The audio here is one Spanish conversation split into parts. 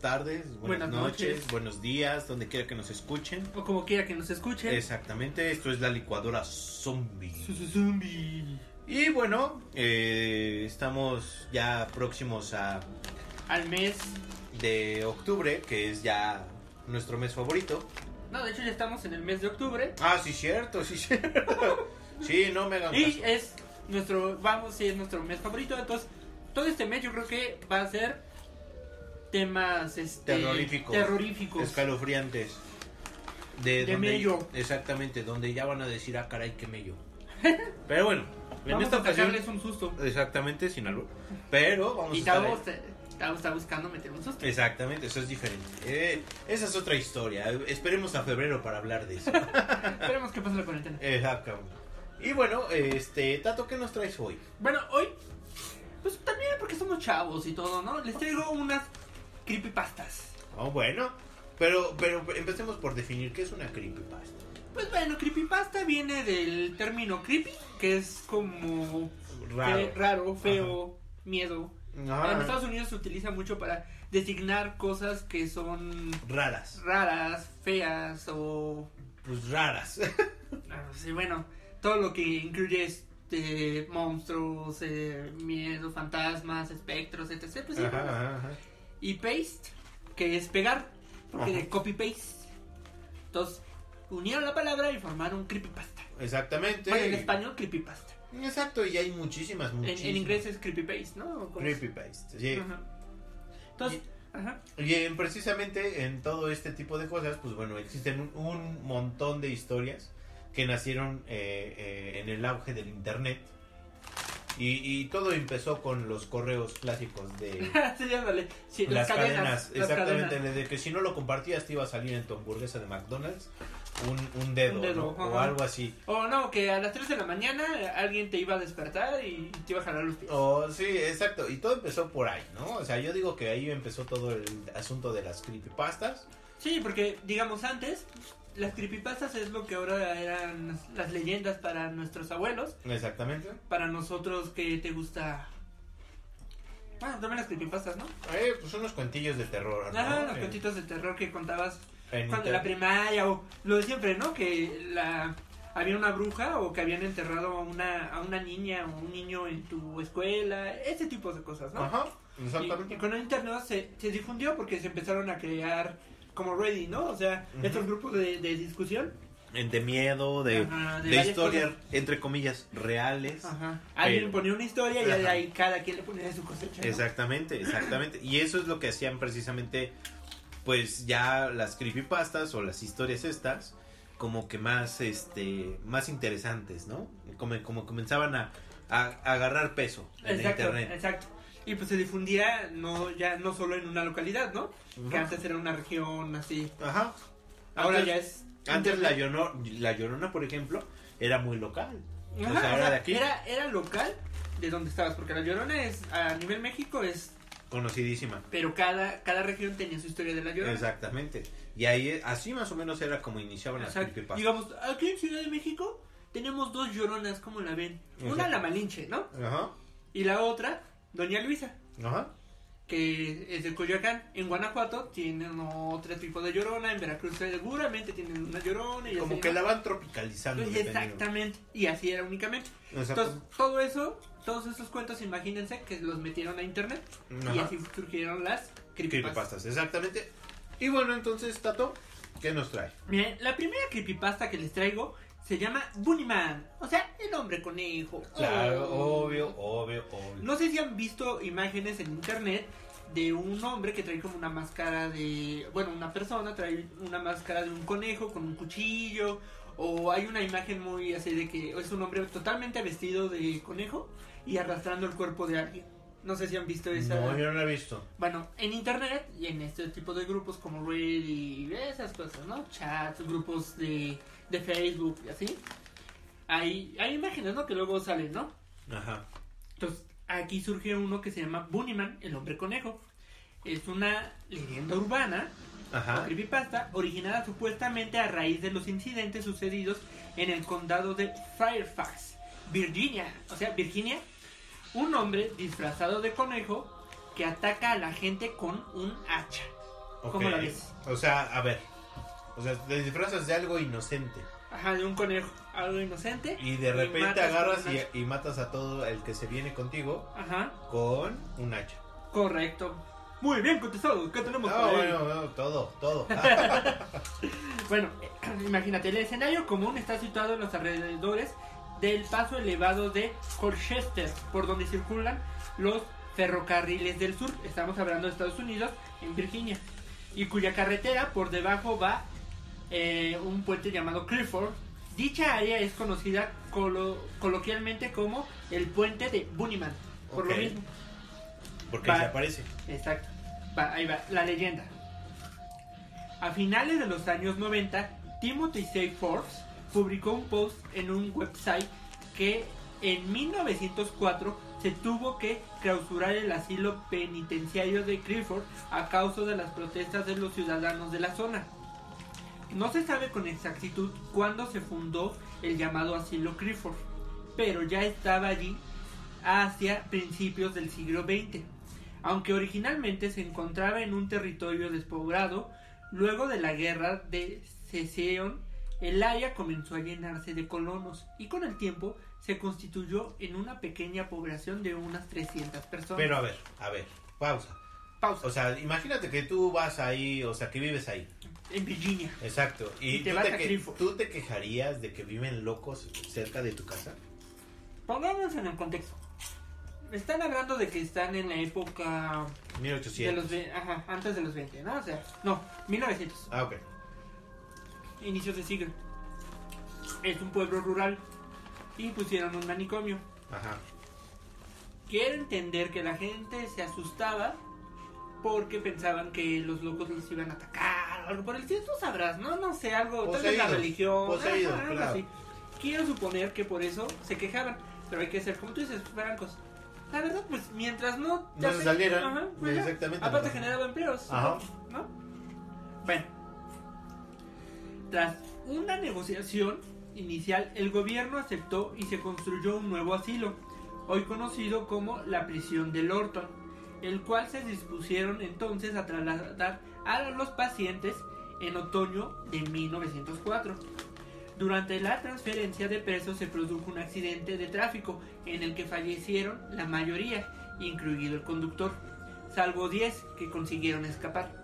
Tardes, buenas, Buenas noches, noches. buenos días, donde quiera que nos escuchen. O como quiera que nos escuchen. Exactamente, esto es la licuadora zombie. Zombie. Y bueno, eh, estamos ya próximos a Al mes. de octubre, que es ya nuestro mes favorito. No, de hecho ya estamos en el mes de octubre. Ah, sí, cierto, sí, cierto. Sí, no me hagan Y caso. es nuestro, vamos, sí, es nuestro mes favorito. Entonces, todo este mes yo creo que va a ser temas este, Terroríficos. terroríficos. Escalofriantes. De, De donde- mello. Exactamente, donde ya van a decir, ah, caray, qué mello. Pero bueno, en Vamos esta a ocasión... sacarles un susto. Exactamente, sin algo. Pero vamos Y a estar Tavo ahí. está, buscando meter un susto. Exactamente, eso es diferente. Eh, esa es otra historia. Esperemos a febrero para hablar de eso. Esperemos que pase la cuarentena. Exactamente. Y bueno, este, Tato, ¿qué nos traes hoy? Bueno, hoy, pues también porque somos chavos y todo, ¿no? Les traigo unas creepypastas. Oh, bueno. Pero, pero empecemos por definir qué es una creepypasta. Pues bueno, creepypasta viene del término creepy, que es como Raro. fe- raro feo, miedo. Ah, En Estados Unidos se utiliza mucho para designar cosas que son raras. raras, feas o... Pues raras. ah, sí, bueno, todo lo que incluye este, monstruos, eh, miedo, fantasmas, espectros, etc. Pues, sí, Ajá, ajá. Y paste, que es pegar, porque Ajá. de copy-paste. Entonces, unieron la palabra y formaron creepypasta. Exactamente. Bueno, en español, creepypasta. Exacto, y hay muchísimas, En, muchísimas. en inglés es creepypaste, ¿no? Creepypasta, sí. Ajá. Entonces, ajá. Y en- precisamente en todo este tipo de cosas, pues bueno, existen un, un montón de historias que nacieron eh, eh, en el auge del internet. Y, y todo empezó con los correos clásicos de sí. Sí, las, cadenas. las Exactamente, cadenas. de que si no lo compartías te iba a salir en tu hamburguesa de McDonald's un, un dedo, Un dedo, ¿no? o algo así. O no, que a las 3 de la mañana alguien te iba a despertar y te iba a jalar los pies. O sí, exacto. Y todo empezó por ahí, ¿no? O sea, yo digo que ahí empezó todo el asunto de las creepypastas. Sí, porque digamos antes, las creepypastas es lo que ahora eran las- leyendas para nuestros abuelos. Exactamente. Para nosotros que te gusta... Bueno, también las creepypastas, ¿no? Eh, pues unos cuentillos de terror, ¿no? Ajá, los Eh, cuentitos de terror que contabas en cuando inter- la primaria o lo de siempre, ¿no? Que la había una bruja o que habían enterrado a una, a una niña o un niño en tu escuela, ese tipo de cosas, ¿no? Ajá, Y, exactamente. y con el internet se, se difundió porque se empezaron a crear como Ready, ¿no? O sea, estos grupos de, de discusión. De miedo, de, Ajá, de varias historias, entre comillas, reales. Ajá. Alguien Pero- ponía una historia y de ahí cada quien le ponía de su cosecha. ¿no? Exactamente, exactamente. Y eso es lo que hacían precisamente, pues ya las creepypastas o las historias estas, como que más, este, más interesantes, ¿no? Como, como comenzaban a, a- a agarrar peso en Exacto, internet. exacto. Y pues se difundía no ya no solo en una localidad, ¿no? Que antes era una región así. Ajá. Ahora Antes- ya es Antes la, llorona, la Llorona, por ejemplo, era muy local. Ajá, o sea, era de aquí. Era, era local de donde estabas, porque la Llorona es a nivel México es, Conocidísima. pero cada cada región tenía su historia de la Llorona. Exactamente. Y ahí, así más o menos era como iniciaban las creepypastas. Digamos, aquí en Ciudad de México tenemos dos Lloronas, como la ven? Una la Malinche, ¿no? Ajá. Y la otra, Doña Luisa, Ajá. que es de Coyoacán. En Guanajuato tienen otro tipo de Llorona, en Veracruz seguramente tienen una Llorona y Como así, que la van tropicalizando. dependiendo. Exactamente, y así era únicamente. Exacto. Entonces, todo eso, todos esos cuentos, imagínense que los metieron a internet y así surgieron las creepypastas. Creepypastas, exactamente. Y bueno, entonces, Tato, ¿qué nos trae? Miren, la primera creepypasta que les traigo se llama Bunnyman, o sea, el hombre conejo. Claro, Oh. obvio, obvio, obvio. No sé si han visto imágenes en internet de un hombre que trae como una máscara de, bueno, una persona trae una máscara de un conejo con un cuchillo o hay una imagen muy así de que es un hombre totalmente vestido de conejo y arrastrando el cuerpo de alguien. No sé si han visto esa. No, yo no lo he visto. Bueno, en internet y en este tipo de grupos como Reddit y esas cosas, ¿no? Chats, grupos de, de Facebook y así. Hay, hay imágenes, ¿no? Que luego salen, ¿no? Ajá. Entonces, aquí surge uno que se llama Bunnyman, el hombre conejo. Es una leyenda urbana o Ajá. creepypasta originada supuestamente a raíz de los incidentes sucedidos en el condado de Fairfax, Virginia. O sea, Virginia, un hombre disfrazado de conejo que ataca a la gente con un hacha. ¿Cómo Ok. la ves? O sea, a ver. O sea, te disfrazas de algo inocente. Ajá, de un conejo, algo inocente. Y de repente matas agarras y, y matas a todo el que se viene contigo Ajá, con un hacha. correcto. Muy bien contestado. ¿Qué tenemos No, bueno, no, todo, todo. Bueno, imagínate, el escenario común está situado en los alrededores del paso elevado de Colchester, por donde circulan los ferrocarriles del sur. Estamos hablando de Estados Unidos, en Virginia. Y cuya carretera por debajo va eh, un puente llamado Clifford. Dicha área es conocida colo- coloquialmente como el puente de Bunnyman. Por lo mismo. Porque Va. se aparece. Exacto. Va, ahí va, la leyenda. A finales de los años 90, Timothy Say Forbes publicó un post en un website que en 1904 se tuvo que clausurar el asilo penitenciario de Clifford a causa de las protestas de los ciudadanos de la zona. No se sabe con exactitud cuándo se fundó el llamado asilo Clifford, pero ya estaba allí hacia principios del siglo XX. Aunque originalmente se encontraba en un territorio despoblado, luego de la guerra de secesión, el área comenzó a llenarse de colonos y con el tiempo se constituyó en una pequeña población de unas 300 personas. Pero a ver, a ver, pausa. Pausa. O sea, imagínate que tú vas ahí, o sea, que vives ahí. en Virginia. Exacto. Y, Y te tú, vas te a que- Clifford. tú te quejarías de que viven locos cerca de tu casa. Pongámonos en el contexto. Están hablando de que están en la época de 1800. los ve- ajá, antes de los 20, ¿no? O sea, no, 1900. Ah, ok. inicios de siglo. Es un pueblo rural y pusieron un manicomio. Ajá. Quiero entender que la gente se asustaba porque pensaban que los locos los iban a atacar o algo por el estilo. Tú sabrás, ¿no? No sé, algo, tal vez la Poseídos, religión. poseídos, algo claro. así. Quiero suponer que por eso se quejaban, pero hay que ser, como tú dices, francos. La verdad, pues mientras no... te No se salieran, ajá, ya. exactamente. Aparte no. generaba empleos, Ajá. ¿no? Bueno, tras una negociación inicial, el gobierno aceptó y se construyó un nuevo asilo, hoy conocido como la prisión de Lorton, el cual se dispusieron entonces a trasladar a los pacientes en otoño de 1904. Durante la transferencia de presos se produjo un accidente de tráfico en el que fallecieron la mayoría, incluido el conductor, salvo 10 que consiguieron escapar.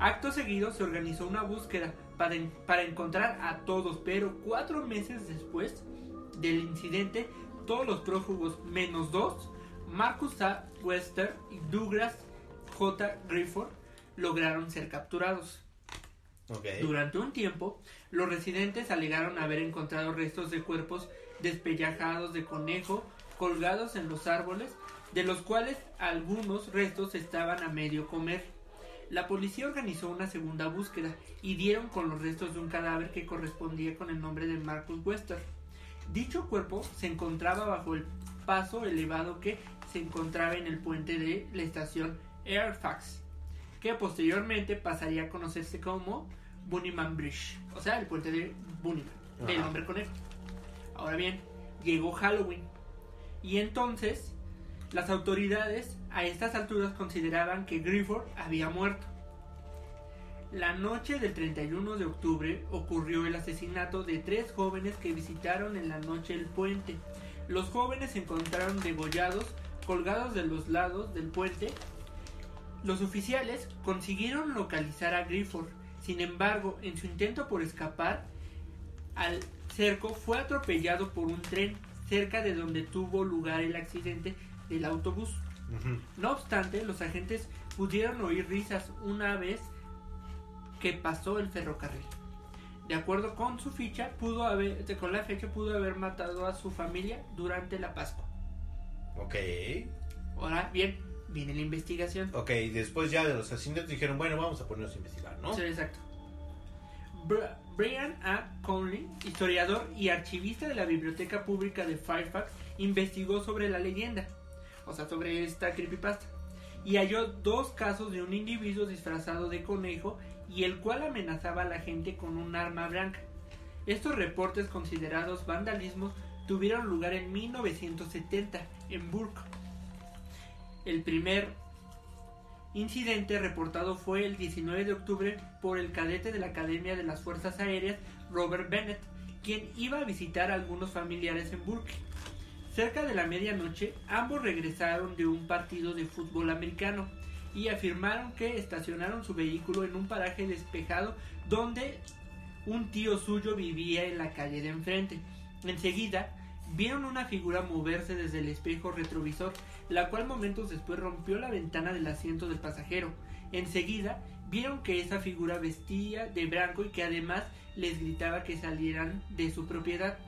Acto seguido se organizó una búsqueda para, para encontrar a todos, pero cuatro meses después del incidente, todos los prófugos menos dos, Marcus A. Wester y Douglas J. Grifford, lograron ser capturados. Durante un tiempo, los residentes alegaron haber encontrado restos de cuerpos despellejados de conejo colgados en los árboles, de los cuales algunos restos estaban a medio comer. La policía organizó una segunda búsqueda y dieron con los restos de un cadáver que correspondía con el nombre de Marcus Wester. Dicho cuerpo se encontraba bajo el paso elevado que se encontraba en el puente de la estación Airfax, que posteriormente pasaría a conocerse como Bunnyman Bridge, o sea, el puente de Bunnyman, del hombre conejo. Ahora bien, llegó Halloween y entonces las autoridades a estas alturas consideraban que Grifford había muerto. La noche del 31 de octubre ocurrió el asesinato de tres jóvenes que visitaron en la noche el puente. Los jóvenes se encontraron degollados, colgados de los lados del puente. Los oficiales consiguieron localizar a Grifford. Sin embargo, en su intento por escapar, al cerco fue atropellado por un tren cerca de donde tuvo lugar el accidente del autobús. No obstante, los agentes pudieron oír risas una vez que pasó el ferrocarril. De acuerdo con su ficha, pudo haber, con la fecha pudo haber matado a su familia durante la Pascua. Ok. Ahora bien, viene la investigación. Ok, después ya de los asesinatos dijeron, bueno, vamos a ponernos a investigar, ¿no? Sí, exacto. Br- Brian A. Conley, historiador y archivista de la Biblioteca Pública de Fairfax, investigó sobre la leyenda, o sea, sobre esta creepypasta, y halló dos casos de un individuo disfrazado de conejo y el cual amenazaba a la gente con un arma blanca. Estos reportes considerados vandalismos tuvieron lugar en 1970 en Burke. El primer incidente reportado fue el 19 de octubre por el cadete de la Academia de las Fuerzas Aéreas, Robert Bennett, quien iba a visitar a algunos familiares en Burke. Cerca de la medianoche, ambos regresaron de un partido de fútbol americano y afirmaron que estacionaron su vehículo en un paraje despejado donde un tío suyo vivía en la calle de enfrente. Enseguida, vieron una figura moverse desde el espejo retrovisor, la cual momentos después rompió la ventana del asiento del pasajero. Enseguida, vieron que esa figura vestía de blanco y que además les gritaba que salieran de su propiedad.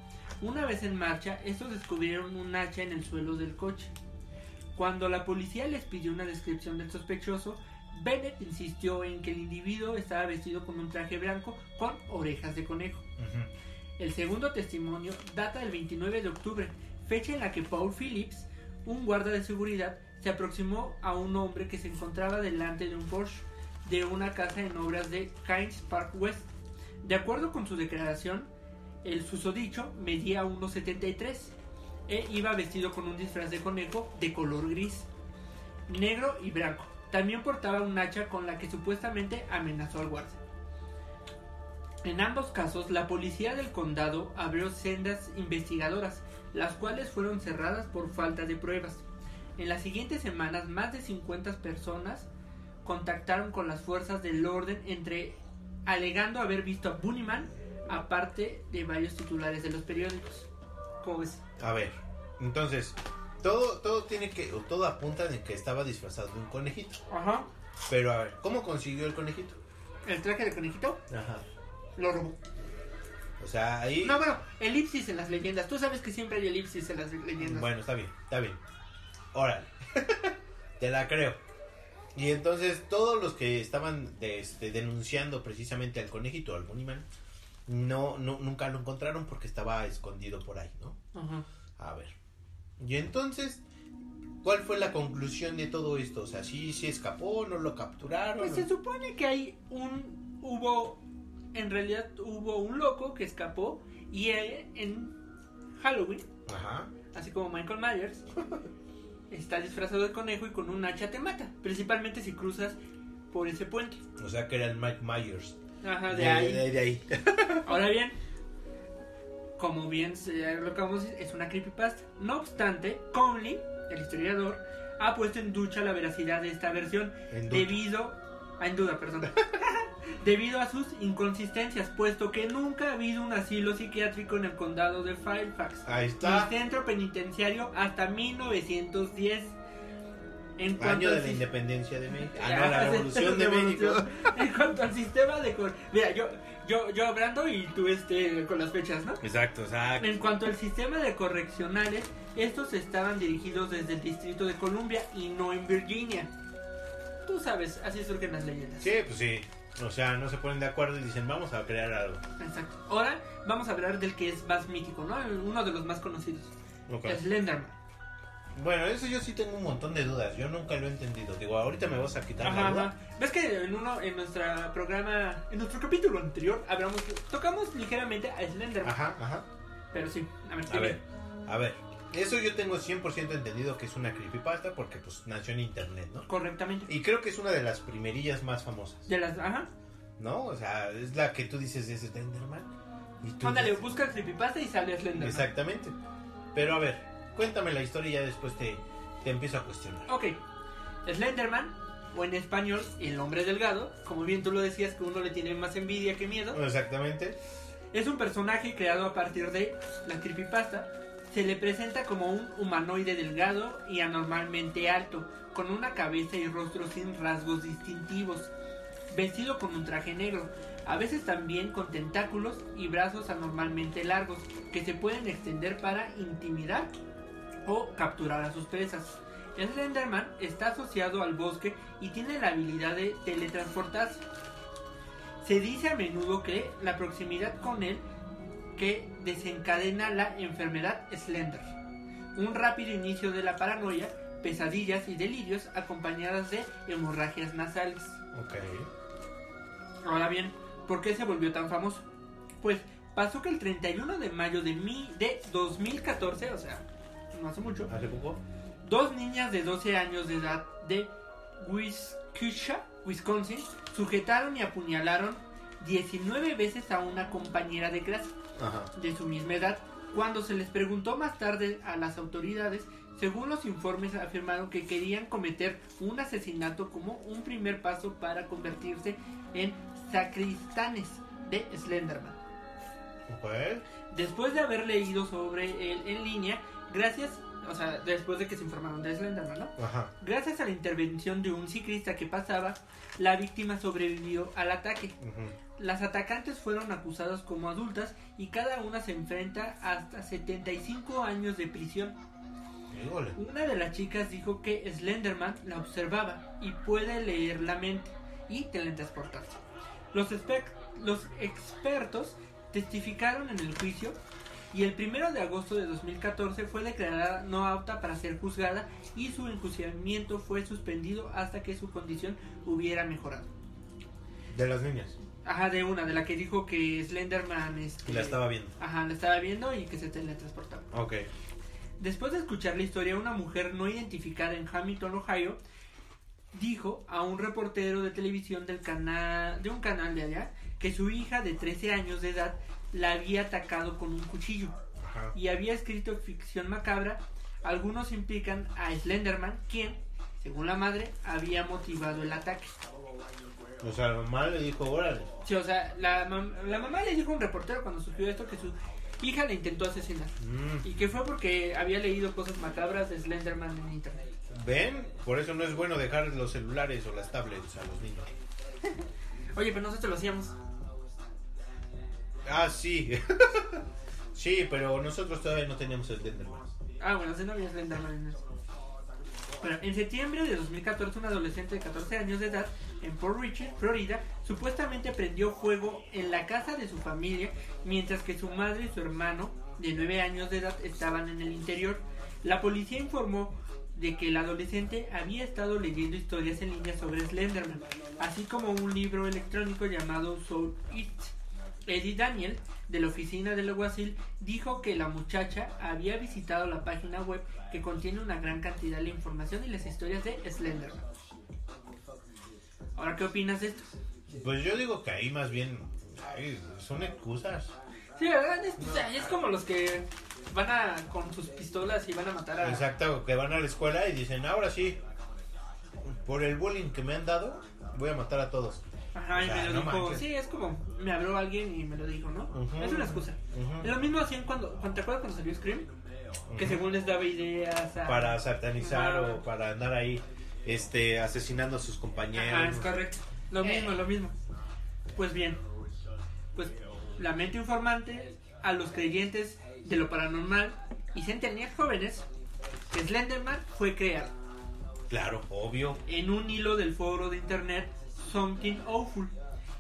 Una vez en marcha, estos descubrieron un hacha en el suelo del coche. Cuando la policía les pidió una descripción del sospechoso, Bennett insistió en que el individuo estaba vestido con un traje blanco con orejas de conejo. El segundo testimonio data del 29 de octubre, fecha en la que Paul Phillips, un guarda de seguridad, se aproximó a un hombre que se encontraba delante de un Porsche de una casa en obras de Keynes Park West. De acuerdo con su declaración, el susodicho medía 1,73 e iba vestido con un disfraz de conejo de color gris, negro y blanco. También portaba un hacha con la que supuestamente amenazó al guardia. En ambos casos, la policía del condado abrió sendas investigadoras, las cuales fueron cerradas por falta de pruebas. En las siguientes semanas, más de 50 personas contactaron con las fuerzas del orden entre alegando haber visto a Bunnyman, aparte de varios titulares de los periódicos. ¿Cómo ves? A ver, entonces, todo, todo tiene que, o todo apunta en que estaba disfrazado de un conejito. Ajá. Pero a ver, ¿cómo consiguió el conejito? El traje de conejito Ajá. Lo robó. O sea, ahí... No, bueno, elipsis en las leyendas. Tú sabes que siempre hay elipsis en las leyendas. Bueno, está bien, está bien. Órale. Te la creo. Y entonces todos los que estaban este, denunciando precisamente al conejito, al Bunnyman, no, no, nunca lo encontraron porque estaba escondido por ahí, ¿no? Ajá. A ver. Y entonces, ¿cuál fue la conclusión de todo esto? O sea, ¿sí, sí escapó? ¿No lo capturaron? Pues se supone que hay un. Hubo. En realidad hubo un loco que escapó y él, en Halloween, Ajá. así como Michael Myers, está disfrazado de conejo y con un hacha te mata. Principalmente si cruzas por ese puente. O sea, que era el Mike Myers. Ajá, de, De, ahí. de- de ahí. Ahora bien, como bien lo acabamos de decir, es una creepypasta. No obstante, Conley, el historiador, ha puesto en ducha la veracidad de esta versión En debido ah, en duda, perdón. debido a sus inconsistencias, puesto que nunca ha habido un asilo psiquiátrico en el condado de Fairfax. Ahí Ni está. centro penitenciario hasta 1910. En Año de la independencia de México. Ah, no, la revolución de. México. En cuanto al sistema de mira, yo yo yo hablando y tú este con las fechas, ¿no? Exacto, exacto. En cuanto al sistema de correccionales, estos estaban dirigidos desde el Distrito de Columbia y no en Virginia. Tú sabes, así surgen las leyendas. Sí, pues sí. O sea, no se ponen de acuerdo y dicen, vamos a crear algo. Exacto. Ahora vamos a hablar del que es más mítico, ¿no? Uno de los más conocidos. Ok. Slenderman. Bueno, eso yo sí tengo un montón de dudas. Yo nunca lo he entendido. Digo, ahorita me vas a quitar la duda. ajá. ¿Ves que en uno en nuestro programa, en nuestro capítulo anterior, hablamos, tocamos ligeramente a Slenderman? Ajá, ajá. Pero sí, a ver, A ver, a ver. Eso yo tengo 100% entendido que es una creepypasta porque pues nació en internet, ¿no? Correctamente. Y creo que es una de las primerillas más famosas, De las, ajá. ¿no? O sea, es la que tú dices de Slenderman. Y tú Ándale, dices- busca creepypasta y sale Slenderman. Exactamente. Pero a ver, cuéntame la historia y ya después te, te empiezo a cuestionar. Ok. Slenderman, o en español, el hombre delgado, como bien tú lo decías, que uno le tiene más envidia que miedo. Exactamente. Es un personaje creado a partir de la creepypasta. Se le presenta como un humanoide delgado y anormalmente alto, con una cabeza y rostro sin rasgos distintivos, vestido con un traje negro, a veces también con tentáculos y brazos anormalmente largos que se pueden extender para intimidar o capturar a sus presas. El Slenderman está asociado al bosque y tiene la habilidad de teletransportarse. Se dice a menudo que la proximidad con él que desencadena la enfermedad Slender. Un rápido inicio de la paranoia, pesadillas y delirios acompañadas de hemorragias nasales. Ok. Ahora bien, ¿por qué se volvió tan famoso? Pues pasó que el 31 de mayo de, mi, de 2014, o sea, no hace mucho, ¿Hace poco? dos niñas de 12 años de edad de Wisconsin, sujetaron y apuñalaron 19 veces a una compañera de clase Ajá. de su misma edad. Cuando se les preguntó más tarde a las autoridades, según los informes afirmaron que querían cometer un asesinato como un primer paso para convertirse en sacristanes de Slenderman. Ok. Después de haber leído sobre él en línea, gracias, o sea, después de que se informaron de Slenderman, ¿no? Ajá. Gracias a la intervención de un ciclista que pasaba, la víctima sobrevivió al ataque. Ujú. Las atacantes fueron acusadas como adultas y cada una se enfrenta hasta 75 años de prisión. Híjole. Una de las chicas dijo que Slenderman la observaba y puede leer la mente y teletransportarse. Los, los expertos testificaron en el juicio y el 1 de agosto de 2014 fue declarada no apta para ser juzgada y su enjuiciamiento fue suspendido hasta que su condición hubiera mejorado. De las niñas. Ajá, de una, de la que dijo que Slenderman este, Y la estaba viendo. Ajá, la estaba viendo y que se teletransportaba. Ok. Después de escuchar la historia, una mujer no identificada en Hamilton, Ohio, dijo a un reportero de televisión del canal, de un canal de allá que su hija de 13 años de edad la había atacado con un cuchillo Ajá. y había escrito ficción macabra. Algunos implican a Slenderman, quien, según la madre, había motivado el ataque. O sea, la mamá le dijo, órale. Sí, o sea, la, mam- la mamá le dijo a un reportero cuando surgió esto que su hija le intentó asesinar. Mm. Y que fue porque había leído cosas macabras de Slenderman en internet. ¿Ven? Por eso no es bueno dejar los celulares o las tablets a los niños. Oye, pero nosotros lo hacíamos. Ah, sí. sí, pero nosotros todavía no teníamos Slenderman. Ah, bueno, si no había Slenderman. Bueno, en septiembre de 2014, un adolescente de 14 años de edad en Port Richard, Florida, supuestamente prendió fuego en la casa de su familia, mientras que su madre y su hermano, de 9 años de edad, estaban en el interior. La policía informó de que el adolescente había estado leyendo historias en línea sobre Slenderman, así como un libro electrónico llamado Soul It. Eddie Daniel, de la oficina del alguacil, dijo que la muchacha había visitado la página web que contiene una gran cantidad de información y las historias de Slenderman. Ahora, ¿qué opinas de esto? Pues yo digo que ahí más bien ay, son excusas. Sí, ¿verdad? Es, o sea, es como los que van a con sus pistolas y van a matar a... Exacto, que van a la escuela y dicen, ahora sí, por el bullying que me han dado, voy a matar a todos. Ajá, y sea, me lo no dijo. manches. Sí, es como, me habló alguien y me lo dijo, ¿no? Es una excusa. Es lo mismo hacían cuando, cuando ¿te acuerdas cuando salió Scream? Que según les daba ideas a... Para satanizar o para andar ahí este asesinando a sus compañeros. Ajá, es correcto. Lo mismo, lo mismo. Pues bien, pues la mente informante a los creyentes de lo paranormal y centenias jóvenes, que Slenderman fue creado Claro, obvio. en un hilo del foro de internet Something Awful,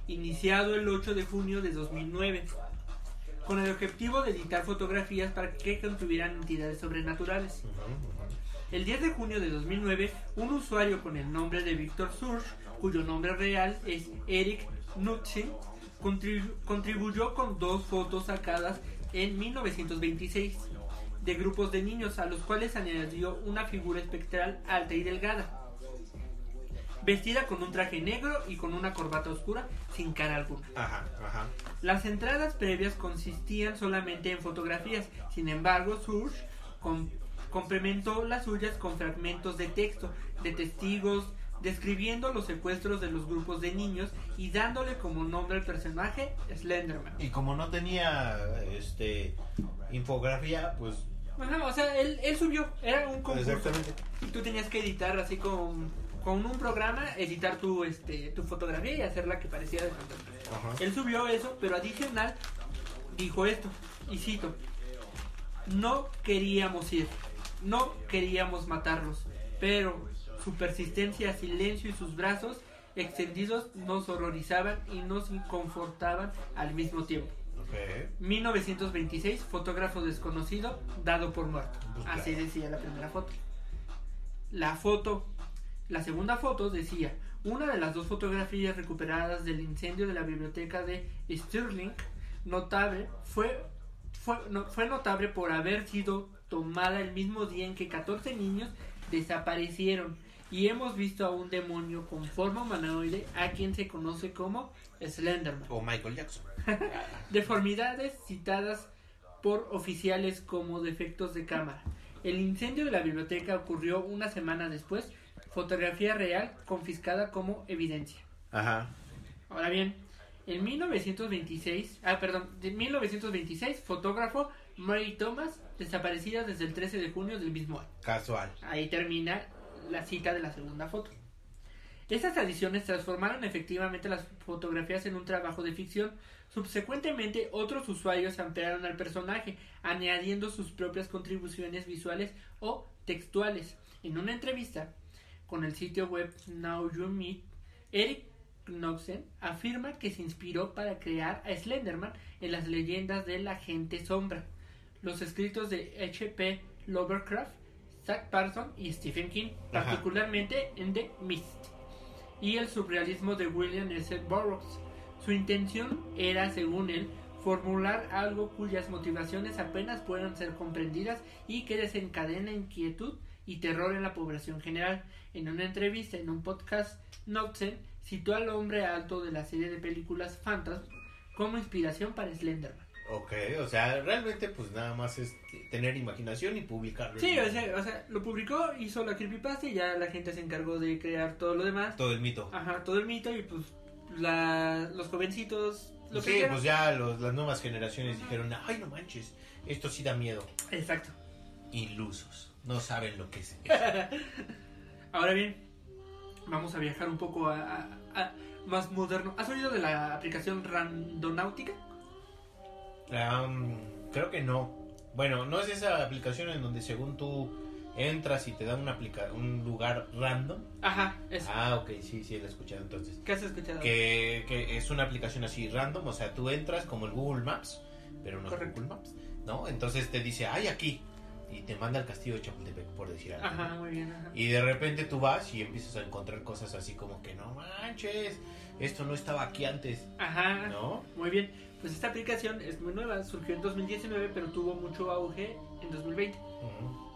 iniciado el 8 de junio de 2009, con el objetivo de editar fotografías para que contuvieran entidades sobrenaturales. El 10 de junio de 2009, un usuario con el nombre de Víctor Surge, cuyo nombre real es Eric contribu- contribuyó con dos fotos sacadas en 1926 de grupos de niños a los cuales añadió una figura espectral alta y delgada, vestida con un traje negro y con una corbata oscura sin cara alguna. Ajá, ajá. Las entradas previas consistían solamente en fotografías, sin embargo, Surge com- complementó las suyas con fragmentos de texto de testigos describiendo los secuestros de los grupos de niños y dándole como nombre al personaje Slenderman. Y como no tenía este infografía, pues Ajá, o sea, él, él subió, era un concurso. exactamente. Y tú tenías que editar así con, con un programa, editar tu, este, tu fotografía y hacerla que pareciera de fantasma. Ajá. Él subió eso, pero adicional dijo esto, y cito, no queríamos ir, no queríamos matarlos, pero su persistencia, silencio y sus brazos extendidos nos horrorizaban y nos confortaban al mismo tiempo. Ok. 1926, fotógrafo desconocido, dado por muerto. Pues Así decía la primera foto. La foto, la segunda foto decía, una de las dos fotografías recuperadas del incendio de la biblioteca de Stirling, notable, fue, fue, no- fue notable por haber sido tomada el mismo día en que 14 niños desaparecieron y hemos visto a un demonio con forma humanoide a quien se conoce como Slenderman. O Michael Jackson. Deformidades citadas por oficiales como defectos de cámara. El incendio de la biblioteca ocurrió una semana después. Fotografía real confiscada como evidencia. Ajá. Ahora bien, en 1926, ah, perdón, de 1926, fotógrafo Mary Thomas desaparecida desde el 13 de junio del mismo año. Casual. Ahí termina la cita de la segunda foto. Estas adiciones transformaron efectivamente las fotografías en un trabajo de ficción. Subsecuentemente, otros usuarios ampliaron al personaje, añadiendo sus propias contribuciones visuales o textuales. En una entrevista con el sitio web Now You Meet, Eric Knoxen afirma que se inspiró para crear a Slenderman en las leyendas de la gente sombra, los escritos de H.P. Lovecraft, Zach Parson y Stephen King, Ajá. particularmente en The Mist, y el surrealismo de William S. Burroughs. Su intención era, según él, formular algo cuyas motivaciones apenas puedan ser comprendidas y que desencadena inquietud y terror en la población general. En una entrevista en un podcast, Knoxen citó al hombre alto de la serie de películas Phantom como inspiración para Slenderman. Ok, o sea, realmente pues nada más es tener imaginación y publicarlo. Sí, o sea, o sea, lo publicó, hizo la creepypasta y ya la gente se encargó de crear todo lo demás. Todo el mito. Ajá, todo el mito y pues la, los jovencitos lo sí, pues ya los- las nuevas generaciones dijeron, ay no manches, esto sí da miedo. Exacto. Ilusos, no saben lo que es. Ahora bien, vamos a viajar un poco a, a- a más moderno. ¿Has oído de la aplicación Randonáutica? Creo que no. Bueno, no es esa aplicación en donde según tú entras y te da una un lugar random. Ajá, es. Ah, ok, sí, sí, lo he escuchado entonces. ¿Qué has escuchado? Que, que es una aplicación así random, o sea, tú entras como el Google Maps, pero no es. Google Maps, ¿no? Entonces te dice, ay, aquí, y te manda al castillo de Chapultepec, por decir algo. Ajá, muy bien. Ajá. Y de repente tú vas y empiezas a encontrar cosas así como que no manches, esto no estaba aquí antes, Ajá, ¿no? muy bien. Pues esta aplicación es muy nueva, surgió en 2019, pero tuvo mucho auge en 2020. Ujú.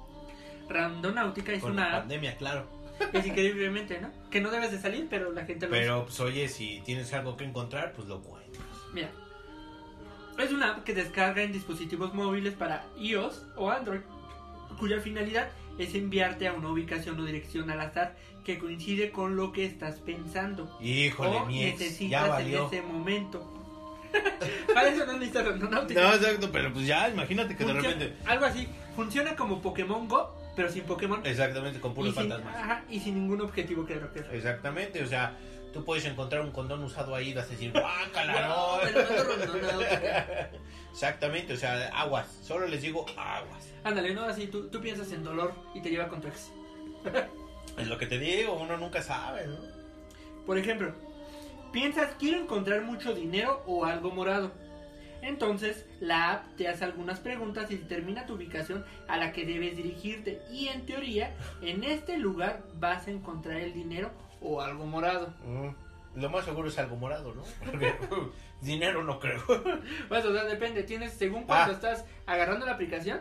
Randonáutica es Con la una app pandemia, claro. es increíblemente, ¿no? Que no debes de salir, pero la gente lo usa. Pero pues oye, si tienes algo que encontrar, pues lo encuentras. Mira, es una app que descarga en dispositivos móviles para iOS o Android, cuya finalidad es enviarte a una ubicación o dirección al azar que coincide con lo que estás pensando Híjole, o mi ex, ya necesitas en valió. ese momento. para eso no necesitas randonáutica. No, exacto, pero pues ya, imagínate que de repente... Algo así, funciona como Pokémon Go, pero sin Pokémon Exactamente, con y puros sin, fantasmas. ajá, y sin ningún objetivo que es. Exactamente, o sea, tú puedes encontrar un condón usado ahí y vas a decir, ¡guácala, Exactamente, o sea, aguas, solo les digo aguas. Ándale, no, así tú, tú piensas en dolor y te lleva con tu ex. Es lo que te digo, uno nunca sabe, ¿no? Por ejemplo, piensas quiero encontrar mucho dinero o algo morado. Entonces, la app te hace algunas preguntas y determina tu ubicación a la que debes dirigirte. Y en teoría, en este lugar vas a encontrar el dinero o algo morado. Mm, Lo más seguro es algo morado, ¿no? Porque uh, dinero no creo. Pues, o sea, depende. Tienes, según cuando Ah. estás agarrando la aplicación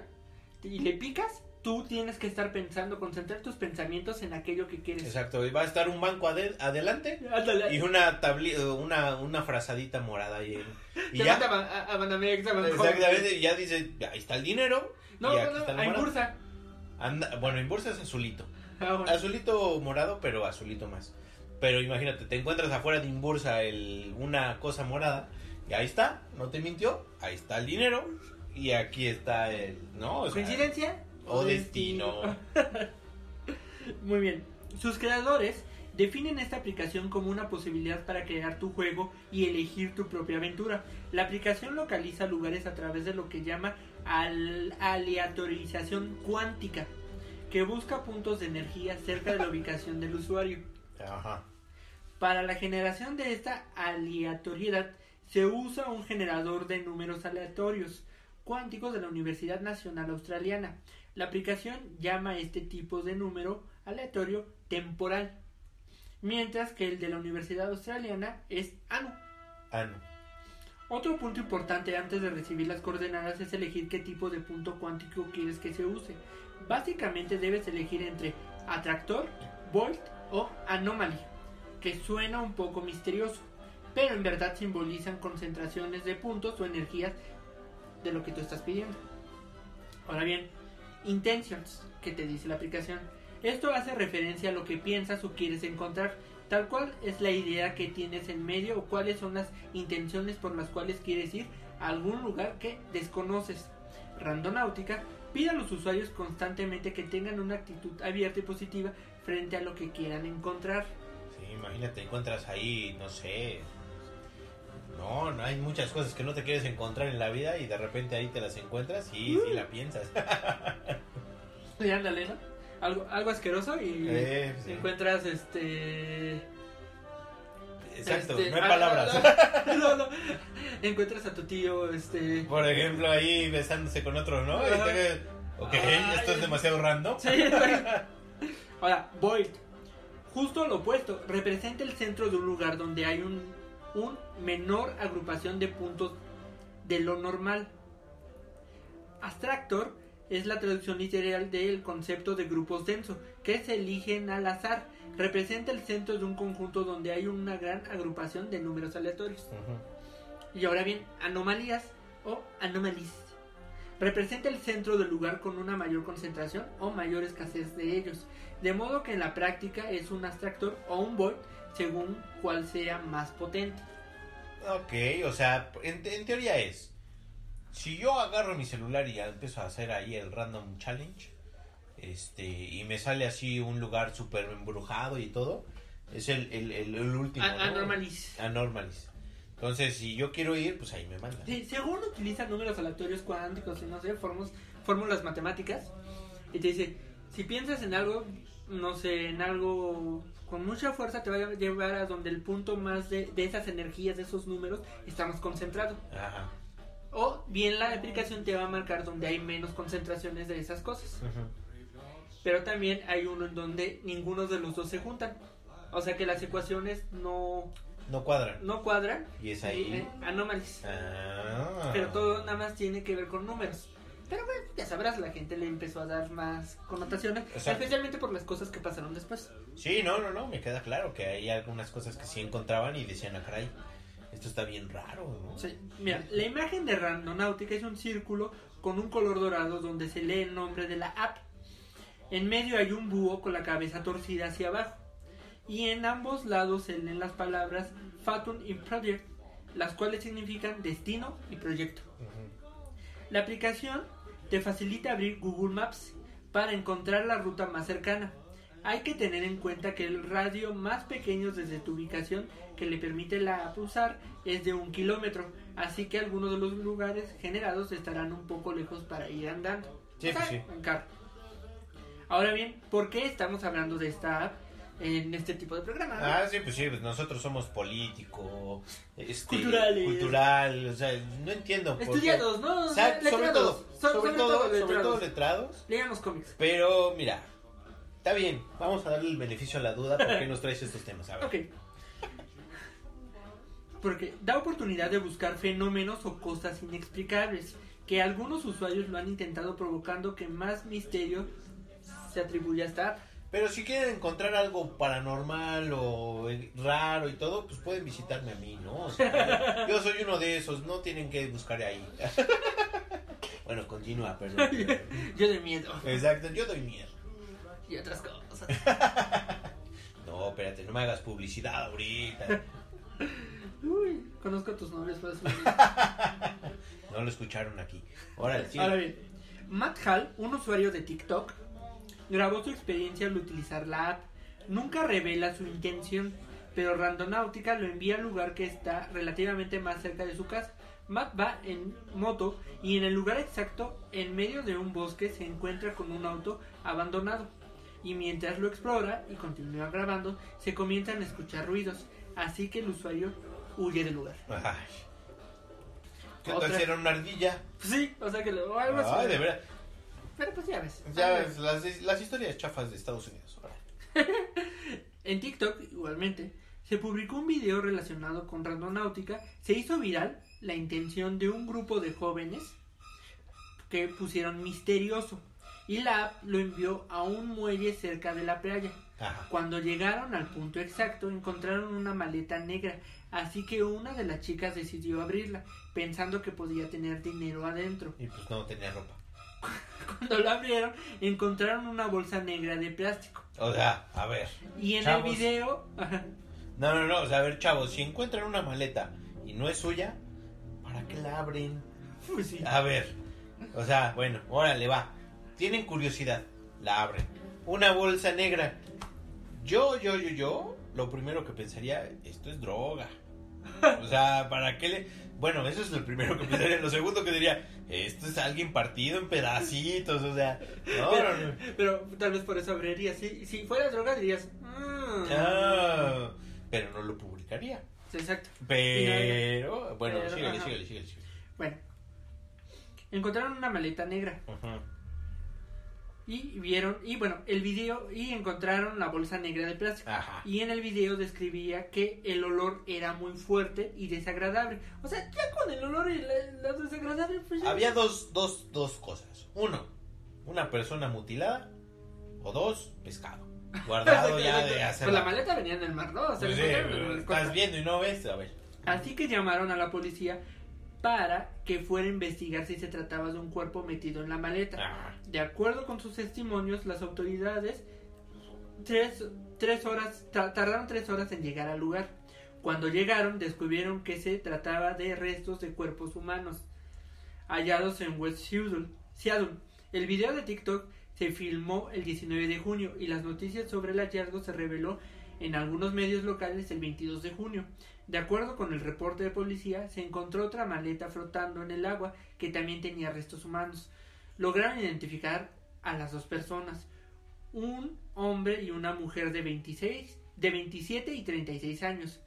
y le picas, tú tienes que estar pensando, concentrar tus pensamientos en aquello que quieres. Exacto, y va a estar un banco ade- adelante Ándale. y una tabli una, una frazadita morada Y Te ya, manda a, a, a Banamex, a Bancomer. exactamente, y ya dice, ahí está el dinero. No, y no, no, en bursa. Anda, bueno, en bolsa es azulito. Ah, bueno. azulito morado, pero azulito más. Pero imagínate, te encuentras afuera de Imbursa el, una cosa morada y ahí está, no te mintió, ahí está el dinero y aquí está el, ¿no? O sea, ¿Coincidencia? o destino. Muy bien. Sus creadores definen esta aplicación como una posibilidad para crear tu juego y elegir tu propia aventura. La aplicación localiza lugares a través de lo que llama al- aleatorización cuántica, que busca puntos de energía cerca de la ubicación del usuario. Ajá. Para la generación de esta aleatoriedad se usa un generador de números aleatorios cuánticos de la Universidad Nacional Australiana. La aplicación llama a este tipo de número aleatorio temporal, mientras que el de la Universidad Australiana es ano. Ah, no. Otro punto importante antes de recibir las coordenadas es elegir qué tipo de punto cuántico quieres que se use. Básicamente debes elegir entre atractor, volt o anomaly, que suena un poco misterioso, pero en verdad simbolizan concentraciones de puntos o energías de lo que tú estás pidiendo. Ahora bien, intentions, que te dice la aplicación. Esto hace referencia a lo que piensas o quieres encontrar, tal cual es la idea que tienes en medio o cuáles son las intenciones por las cuales quieres ir a algún lugar que desconoces. Randonáutica pide a los usuarios constantemente que tengan una actitud abierta y positiva frente a lo que quieran encontrar. Sí, imagínate, encuentras ahí, no sé. No, no hay muchas cosas que no te quieres encontrar en la vida y de repente ahí te las encuentras y sí la piensas. Y ándale, ¿no? Algo, algo asqueroso y Eh, sí. encuentras este... Exacto, este, no hay ah, palabras. No, no. Encuentras a tu tío, este... Por ejemplo, ahí besándose con otro, ¿no? Y Ajá. te- ok, Ay. esto es demasiado random. Sí. Ahora, Void. Justo lo opuesto. Representa el centro de un lugar donde hay un, un menor agrupación de puntos de lo normal. Abstractor es la traducción literal del concepto de grupos denso, que se eligen al azar. Representa el centro de un conjunto donde hay una gran agrupación de números aleatorios. Y ahora bien, anomalías o anomalies. Representa el centro del lugar con una mayor concentración o mayor escasez de ellos. De modo que en la práctica es un abstractor o un void según cuál sea más potente. Ok, o sea, en, en teoría es. Si yo agarro mi celular y empiezo a hacer ahí el random challenge, este, y me sale así un lugar súper embrujado y todo, es el, el, el, el último. A- ¿no? anomalies. Anormalis. Entonces, si yo quiero ir, pues ahí me mandan. Sí, según utiliza números aleatorios cuánticos y no sé, fórmulas matemáticas, y te dice, si piensas en algo, no sé, en algo con mucha fuerza, te va a llevar a donde el punto más de, de esas energías, de esos números, está más concentrado. Ajá. O bien la aplicación te va a marcar donde hay menos concentraciones de esas cosas. Ujú. Pero también hay uno en donde ninguno de los dos se juntan. O sea que las ecuaciones no, No cuadran. no cuadran. Y es ahí. Eh, anomalies. Ah. Pero todo nada más tiene que ver con números. Pero bueno, ya sabrás, la gente le empezó a dar más connotaciones. Exacto. Especialmente por las cosas que pasaron después. Sí, no, no, no, me queda claro que hay algunas cosas que sí encontraban y decían, ah, caray, esto está bien raro, ¿no? Sí, mira, la imagen de Randonáutica es un círculo con un color dorado donde se lee el nombre de la app. En medio hay un búho con la cabeza torcida hacia abajo. Y en ambos lados se leen las palabras Fatum y Project, las cuales significan destino y proyecto. Ujú. La aplicación te facilita abrir Google Maps para encontrar la ruta más cercana. Hay que tener en cuenta que el radio más pequeño desde tu ubicación que le permite la app usar es de un kilómetro, así que algunos de los lugares generados estarán un poco lejos para ir andando. Sí, O sea, pues sí. en. Ahora bien, ¿por qué estamos hablando de esta app en este tipo de programa? Ah, sí, pues sí, pues nosotros somos político, este, Culturales. cultural, o sea, no entiendo por qué. Estudiados, ¿no? Exacto, sobre Letrados. todo, So- sobre, todo, sobre letrados. todo letrados, Leamos cómics. pero mira, está bien, vamos a darle el beneficio a la duda porque nos traes estos temas, a ver. Ok. Porque da oportunidad de buscar fenómenos o cosas inexplicables, que algunos usuarios lo han intentado provocando que más misterio se atribuye a esta app. Pero si quieren encontrar algo paranormal o eh, raro y todo, pues pueden visitarme a mí, ¿no? O sea, yo soy uno de esos, no tienen que buscar ahí. bueno, continúa, perdón. Yo de miedo. Exacto, yo doy miedo. y otras cosas. No, espérate, no me hagas publicidad ahorita. Uy, conozco a tus novios, por eso. No lo escucharon aquí. Órale, sigue. Ahora bien, Matt Hall, un usuario de TikTok, grabó su experiencia al utilizar la app. Nunca revela su intención, pero Randonáutica lo envía al lugar que está relativamente más cerca de su casa. Matt va en moto y en el lugar exacto, en medio de un bosque, se encuentra con un auto abandonado. Y mientras lo explora y continúa grabando, se comienzan a escuchar ruidos, así que el usuario huye del lugar. Ay. ¿Qué tal si era una ardilla? Sí, o sea que lo, así. Ay, de verdad. Pero pues ya ves. Ya Algo ves, las, las historias chafas de Estados Unidos. En TikTok, igualmente, se publicó un video relacionado con randonáutica. Se hizo viral la intención de un grupo de jóvenes que pusieron misterioso. Y la app lo envió a un muelle cerca de la playa. Ajá. Cuando llegaron al punto exacto, encontraron una maleta negra. Así que una de las chicas decidió abrirla, pensando que podía tener dinero adentro. Y pues no tenía ropa. Cuando la abrieron, encontraron una bolsa negra de plástico. O sea, a ver. Y en Chavos. el video... No, no, no. O sea, a ver, chavos, si encuentran una maleta y no es suya, ¿para qué la abren? Pues sí. A ver. O sea, bueno, órale, va. Tienen curiosidad, la abren. Una bolsa negra. Yo, yo, yo, yo, lo primero que pensaría, esto es droga. O sea, ¿para qué le...? Bueno, eso es lo primero que pensaría. Lo segundo que diría, esto es alguien partido en pedacitos, o sea... No, pero, no, no. pero tal vez por eso abriría. Si, si fuera droga dirías... "Mm". Ah, pero no lo publicaría. Exacto. Pero, bueno, síguele, ajá. síguele, síguele, síguele. Bueno. Encontraron una maleta negra. Ujú. Y vieron... Y bueno, el video... Y encontraron la bolsa negra de plástico. Ajá. Y en el video describía que el olor era muy fuerte y desagradable. O sea, ya con el olor y la desagradable... Pues ya- Había dos, dos, dos cosas. Uno, una persona mutilada. O dos, pescado. Guardado ya de hace Pues la maleta venía en el mar, ¿no? O sea, Pues sí, estás viendo y no ves. A ver. Así que llamaron a la policía para que fuera a investigar si se trataba de un cuerpo metido en la maleta. Ah, De acuerdo con sus testimonios, las autoridades tres, tres horas, ta- tardaron tres horas en llegar al lugar. Cuando llegaron, descubrieron que se trataba de restos de cuerpos humanos hallados en West Seattle. Seattle. El video de TikTok se filmó el 19 de junio y las noticias sobre el hallazgo se reveló en algunos medios locales el 22 de junio. De acuerdo con el reporte de policía, se encontró otra maleta flotando en el agua que también tenía restos humanos. Lograron identificar a las dos personas, un hombre y una mujer de 26, de 27 y 36 años.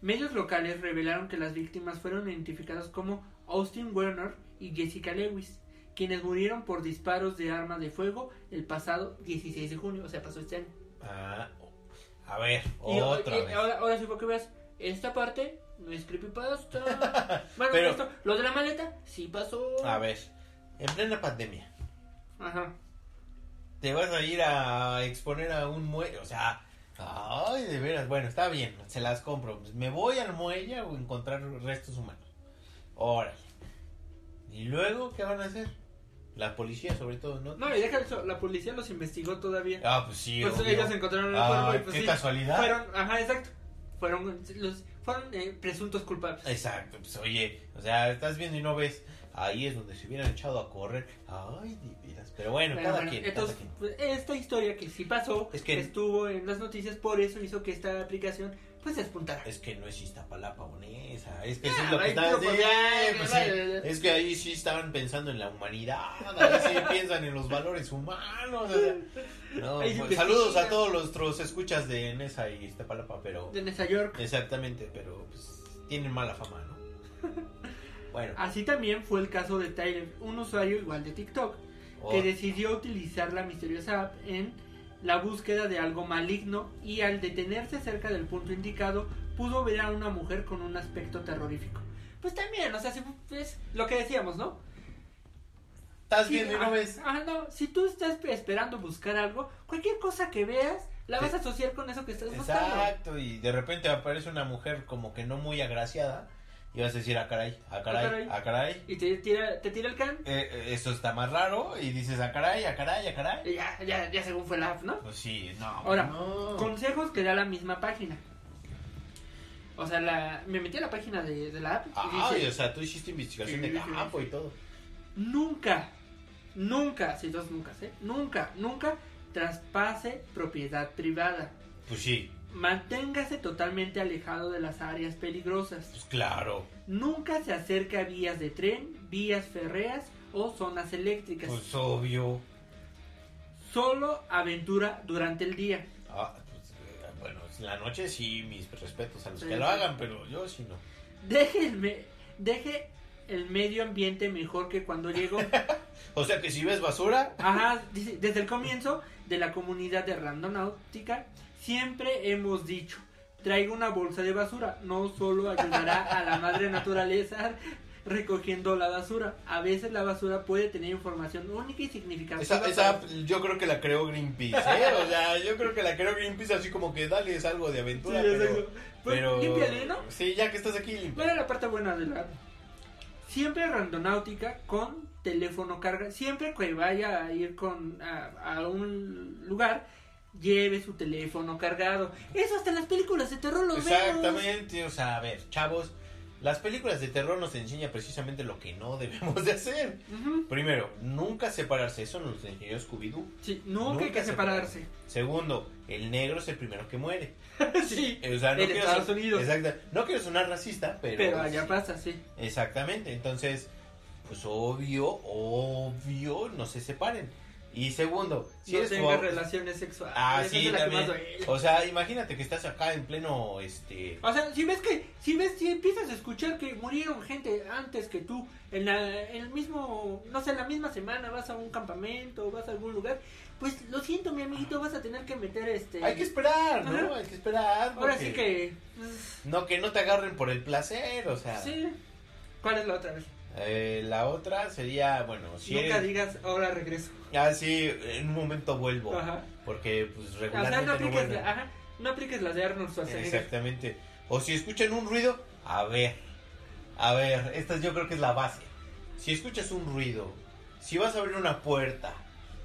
Medios locales revelaron que las víctimas fueron identificadas como Austin Werner y Jessica Lewis, quienes murieron por disparos de arma de fuego el pasado 16 de junio, o sea, pasó este año. ah, a ver, otra y vez. ahora, ahora sí porque veas, esta parte no es creepypasta. bueno, Pero- esto, lo de la maleta sí pasó. A ver, en plena pandemia, Ajá. te vas a ir a exponer a un muelle, o sea, ay, de veras, bueno, está bien, se las compro. Me voy al muelle a encontrar restos humanos. Órale. ¿Y luego qué van a hacer? La policía, sobre todo, ¿no? No, y deja eso, la policía los investigó todavía. Ah, pues sí, pues obvio. ellos encontraron el Ah, cuerpo y pues qué sí, casualidad. Fueron, ajá, exacto. Fueron los fueron eh, presuntos culpables. Exacto, pues oye, o sea, estás viendo y no ves. Ahí es donde se hubieran echado a correr. Ay, de veras. Pero bueno, Pero cada bueno, quien. entonces, cada quien. pues, esta historia que sí pasó, Es que- estuvo en las noticias, por eso hizo que esta aplicación pues despuntara. Es que no es Iztapalapa onesa. Es que Ah, eso es lo que estaban pues. Es que ahí sí estaban pensando en la humanidad. Ahí sí piensan en los valores humanos. no, pues, saludos a todos nuestros escuchas de Nesa y Iztapalapa, pero. De Nueva York. Exactamente, pero pues tienen mala fama, ¿no? Bueno, Así también fue el caso de Tyler, un usuario igual de TikTok, oh, que decidió utilizar la misteriosa app en la búsqueda de algo maligno y al detenerse cerca del punto indicado pudo ver a una mujer con un aspecto terrorífico. Pues también, o sea, es lo que decíamos, ¿no? estás Sí, viendo y no ves. ah, no, si tú estás esperando buscar algo, cualquier cosa que veas, la vas a asociar con eso que estás buscando. Exacto, y de repente aparece una mujer como que no muy agraciada y vas a decir, ah, caray, ah, caray, Ah, caray. ah, caray. Y te tira, te tira el can. Eh, eh, eso está más raro y dices, ah, caray, ah, caray, ah, caray. Y ya, ya, ya según fue la app, ¿no? Pues sí, no. Ahora, no. Consejos que da la misma página. O sea, la, me metí a la página de, de la app y Ah, dice, o sea, tú hiciste investigación Sí, de sí, campo y todo. nunca, nunca, si dos nunca, ¿eh? Nunca, nunca traspase propiedad privada. Pues sí, Manténgase totalmente alejado de las áreas peligrosas. pues claro. Nunca se acerque a vías de tren, vías férreas o zonas eléctricas. Pues obvio. Solo aventura durante el día. Ah, pues, eh, bueno, en la noche sí, mis respetos a los Sí, que lo hagan, pero yo sí no. Deje el, me- deje el medio ambiente mejor que cuando llegó. O sea que si ves basura, Ajá, desde el comienzo de la comunidad de Randonáutica, siempre hemos dicho, traiga una bolsa de basura, no solo ayudará a la madre naturaleza recogiendo la basura, a veces la basura puede tener información única y significativa. esa, esa yo creo que la creó Greenpeace, ¿eh? O sea, yo creo que la creó Greenpeace así como que dale es algo de Sí, aventura, exacto. pero... Pues, pero... límpiale, ¿no? Sí, ya que estás aquí, limpia. Mira la parte buena de la. Siempre randonáutica con teléfono carga. Siempre que vaya a ir con a, a un lugar, lleve su teléfono cargado. Eso hasta en las películas de terror lo vemos. Exactamente, o sea, a ver, chavos, las películas de terror nos enseñan precisamente lo que no debemos de hacer. Primero, nunca separarse, eso nos enseñó Scooby-Doo. Sí, nunca, hay que separarse. Segundo, el negro es el primero que muere. sí, O sea, no en quiero Estados son- Unidos. Exacto. No quiero sonar racista, pero. Pero allá pasa, sí. Exactamente. Entonces, pues obvio, obvio, no se separen. Y segundo, si no eres tengas relaciones sexuales. Ah, sí, también. O sea, imagínate que estás acá en pleno, este... O sea, si ves que, si ves, si empiezas a escuchar que murieron gente antes que tú, en la, en el mismo, no sé, en la misma semana vas a un campamento, vas a algún lugar, pues lo siento, mi amiguito, vas a tener que meter este. Hay que esperar, ¿no? Ajá. Hay que esperar. Ahora sí que. pues, No, que no te agarren por el placer, o sea... Sí. ¿Cuál es la otra vez? Eh, la otra sería, bueno, si Nunca eres... digas, ahora regreso. Ah, sí, en un momento vuelvo. Ajá. Porque, pues, O sea, regularmente no no apliques, vuelvo. la, ajá, no apliques las de Arnold Schwarzenegger. Exactamente. O si escuchan un ruido, a ver. A ver, esta yo creo que es la base. Si escuchas un ruido, si vas a abrir una puerta,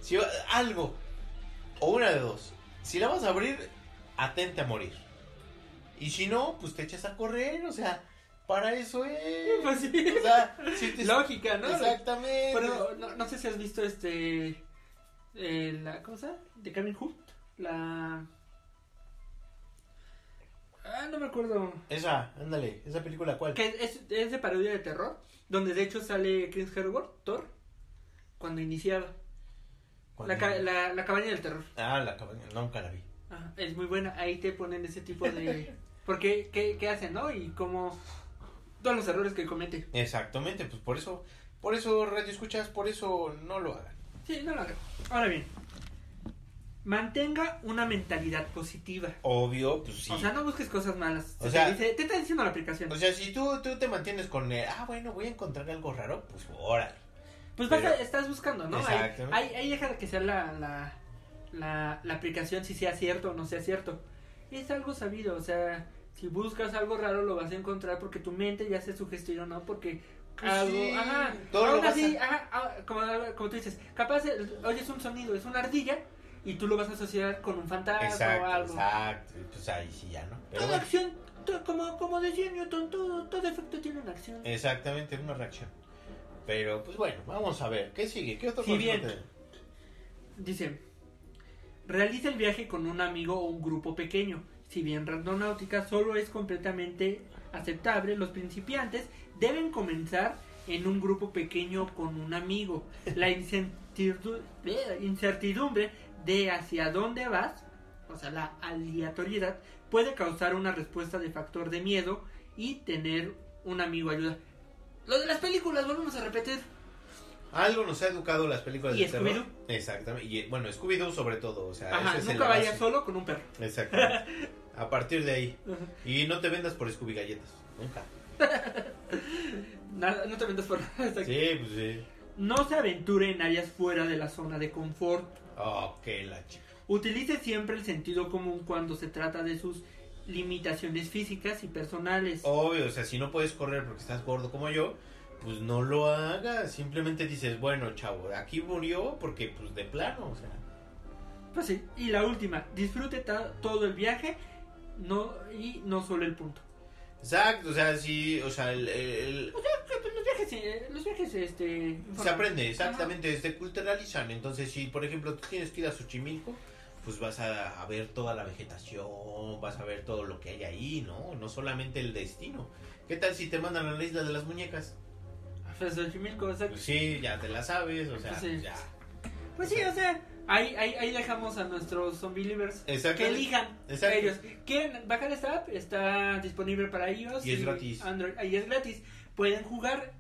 si va- algo, o una de dos. Si la vas a abrir, atente a morir. Y si no, pues te echas a correr, o sea, para eso es. Pues sí. O sea, si te- Lógica, ¿no? Exactamente. Pero no, no sé si has visto este. eh, la, ¿Cómo se llama? De Kevin Hood. La. Ah, no me acuerdo. Esa, ándale, esa película cuál. Que es, es de parodia de terror. Donde de hecho sale Chris Hemsworth, Thor. Cuando iniciaba. ¿Cuál La, la, la cabaña del terror. Ah, la cabaña, nunca la vi. Ah, es muy buena. Ahí te ponen ese tipo de. Porque, ¿qué, qué hacen, no? Y cómo. Todos los errores que comete. Exactamente, pues por eso, por eso radio escuchas, por eso no lo hagan. Sí, no lo hagan. Ahora bien. Mantenga una mentalidad positiva. Obvio, pues sí. O sea, no busques cosas malas. O Se sea- te, dice- te está diciendo la aplicación. O sea, si tú, tú te mantienes con, el, ah, bueno, voy a encontrar algo raro, pues órale. pues vas pero- a- estás buscando, ¿no? Ahí, Exacto. ahí, ahí deja que sea la, la, la, la aplicación, si sea cierto o no sea cierto. Es algo sabido, o sea, si buscas algo raro lo vas a encontrar porque tu mente ya se sugestionó, ¿no? Porque Pues algo, sí, ajá, todo lo aún así, a- ajá, ah, como, como tú dices, capaz oyes un sonido, es una ardilla y tú lo vas a asociar con un fantasma o Exacto, algo. exacto. Pues ahí sí ya, ¿no? Pero Toda bueno, acción, to- como, como decía Newton, todo, todo efecto tiene una acción. exactamente, una reacción. Pero, pues bueno, vamos a ver, ¿qué sigue? ¿Qué otro Si consejo bien- Dice, realiza el viaje con un amigo o un grupo pequeño. Si bien Randonáutica solo es completamente aceptable, los principiantes deben comenzar en un grupo pequeño con un amigo. La eh, incertidumbre de hacia dónde vas, o sea, la aleatoriedad, puede causar una respuesta de factor de miedo y tener un amigo ayuda. Lo de las películas, volvemos a repetir. Algo nos ha educado las películas ¿Y de terror. Scooby-Doo? Exactamente. Y bueno, Scooby-Doo sobre todo, o sea, Ajá, ese es el nunca vayas base. solo con un perro. Exactamente. A partir de ahí. Y no te vendas por Scooby galletas. Nunca. Nada, no te vendas por nada. Sí, pues sí. No se aventure en áreas fuera de la zona de confort. Oh, qué la chica. Utilice siempre el sentido común cuando se trata de sus limitaciones físicas y personales. Obvio, o sea, si no puedes correr porque estás gordo como yo, pues no lo hagas. Simplemente dices, bueno, chavo, aquí murió porque, pues de plano, o sea. Pues sí, y la última, disfrute todo el viaje no y no solo el punto. Exacto, o sea, sí, o sea, el- el- Pues Los viajes, eh, los viajes este, se aprende, exactamente, se culturalizan. Entonces, si por ejemplo tú tienes que ir a Xochimilco, pues vas a, a ver toda la vegetación, vas a ver todo lo que hay ahí, ¿no? No solamente el destino. ¿Qué tal si te mandan a la isla de las muñecas? Pues. Pues sí, ya te la sabes, o sea, Sí. ya. Pues sí, o sea, ahí, ahí, ahí dejamos a nuestros zombie believers que elijan ellos. ¿Quieren bajar esta app? Está disponible para iOS Y es gratis. Android. Ahí es gratis. Pueden jugar.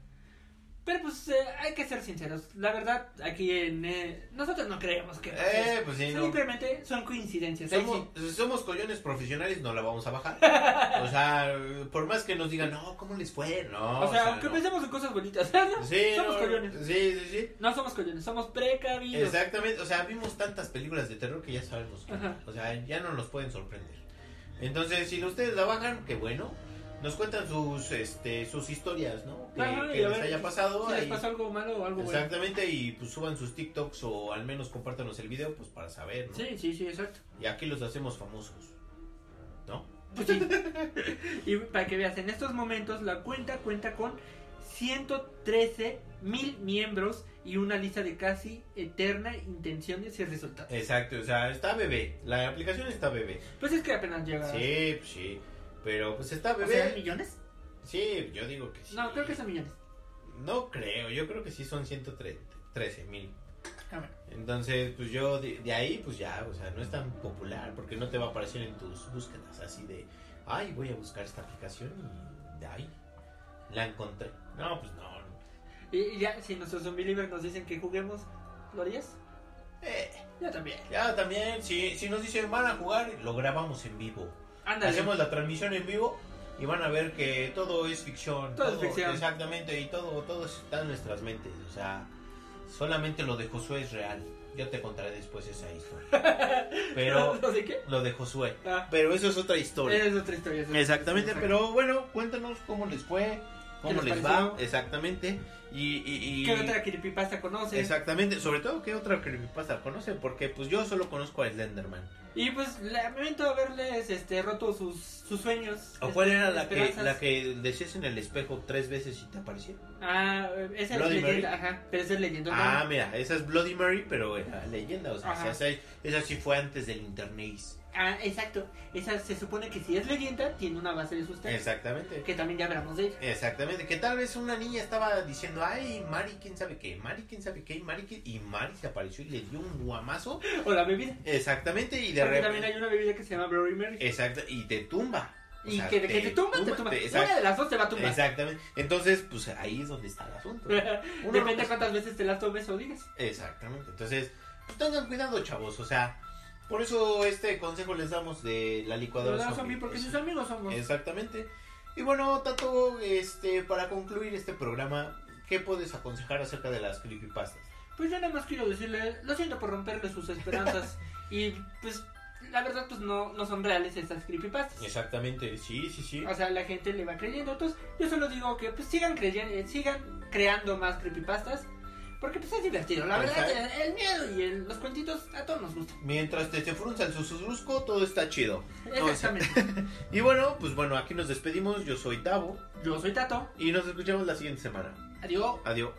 Pero pues eh, hay que ser sinceros. La verdad, aquí en... eh, nosotros no creemos que... Eh, pues sí, no. Simplemente son coincidencias. Somos, sí. somos collones profesionales, no la vamos a bajar. O sea, por más que nos digan, no, ¿cómo les fue? No. o sea, aunque no. pensemos en cosas bonitas. ¿no? Sí, somos no, collones. Sí, sí, sí. No somos collones, somos precavidos. Exactamente, o sea, vimos tantas películas de terror que ya sabemos. que- Ajá. O sea, ya no nos pueden sorprender. Entonces, si ustedes la bajan, qué bueno. Nos cuentan sus este sus historias, ¿no? Que, Ajá, les ver haya pasado. Si les pasó algo malo o algo bueno. Exactamente, y pues suban sus TikToks o al menos compártanos el video pues para saber, ¿no? Sí, sí, sí, exacto. Y aquí los hacemos famosos. ¿No? Pues sí. y para que veas, en estos momentos la cuenta cuenta con 113 mil miembros y una lista de casi eterna intenciones y resultados. Exacto, o sea, está bebé. La aplicación está bebé. Pues es que apenas llega. Sí, pues sí. Pero pues está ¿O bebé. sea, millones? Sí, yo digo que sí. No, creo que son millones. No creo, yo creo que sí son 113 mil. Entonces, pues yo de, de ahí, pues ya, o sea, no es tan popular porque no te va a aparecer en tus búsquedas así de, ay, voy a buscar esta aplicación y de ahí la encontré. No, pues no. Y, y ya, si nuestros zombie livers nos dicen que juguemos, ¿lo harías? Eh, Yo también. ya también, si, si nos dicen van a jugar, lo grabamos en vivo. Ándale. Hacemos la transmisión en vivo y van a ver que todo es ficción. Todo es ficción. Exactamente, y todo, todo está en nuestras mentes. O sea, solamente lo de Josué es real. Yo te contaré después esa historia. Pero ¿No sé qué? lo de Josué. Ah, Pero eso es otra historia. es otra historia. es otra Exactamente, historia. pero bueno, cuéntanos cómo les fue, cómo ¿Qué les les va. Exactamente. Y, y, y- ¿Qué otra creepypasta conoces? Exactamente, sobre todo qué otra creepypasta conocen, porque pues yo solo conozco a Slenderman. Y pues lamento haberles este, roto sus, sus sueños. ¿O cuál este, era la que, la que decías en el espejo tres veces y te apareció? Ah, esa es Bloody leyenda, ajá, pero esa es leyenda. Ah, mira, esa es Bloody Mary, pero era leyenda, o sea, esa, esa sí fue antes del internet. Ah, exacto. Esa se supone que si es leyenda, tiene una base de sustento. Exactamente. Que también ya hablamos de ella. Exactamente, que tal vez una niña estaba diciendo, ay, Mari, quién sabe qué, Mari, quién sabe qué, Mari, quién-", y Mari se apareció y le dio un guamazo. O la bebida. Exactamente, y de Porque también hay repente. una bebida que se llama Bloody Mary. Exacto, y te tumba. O y sea, que, que te tumba, te tumba. Una de las dos te va a tumbar. Exactamente. Entonces, pues ahí es donde está el asunto. Depende no- de cuántas veces te las tomes o digas. Exactamente. Entonces, pues tengan cuidado, chavos. O sea, por eso este consejo les damos de la licuadora ¿Verdad, zombie, zombie? Porque pues. sus amigos somos. Exactamente. Y bueno, Tato, este, para concluir este programa, ¿qué puedes aconsejar acerca de las creepypastas? Pues yo nada más quiero decirle, lo siento por romperle sus esperanzas. y pues, la verdad, pues no, no son reales estas creepypastas. Exactamente, sí, sí, sí. O sea, la gente le va creyendo. Entonces, yo solo digo que pues sigan creyendo, sigan creando más creepypastas. Porque pues es divertido. La verdad, Exacto. el, el miedo y el- los cuentitos a todos nos gustan. Mientras te se frunza el susurrusco, todo está chido. Exactamente. y bueno, pues bueno, aquí nos despedimos. Yo soy Tavo Yo soy Tato. y nos escuchamos la siguiente semana. Adiós. Adiós.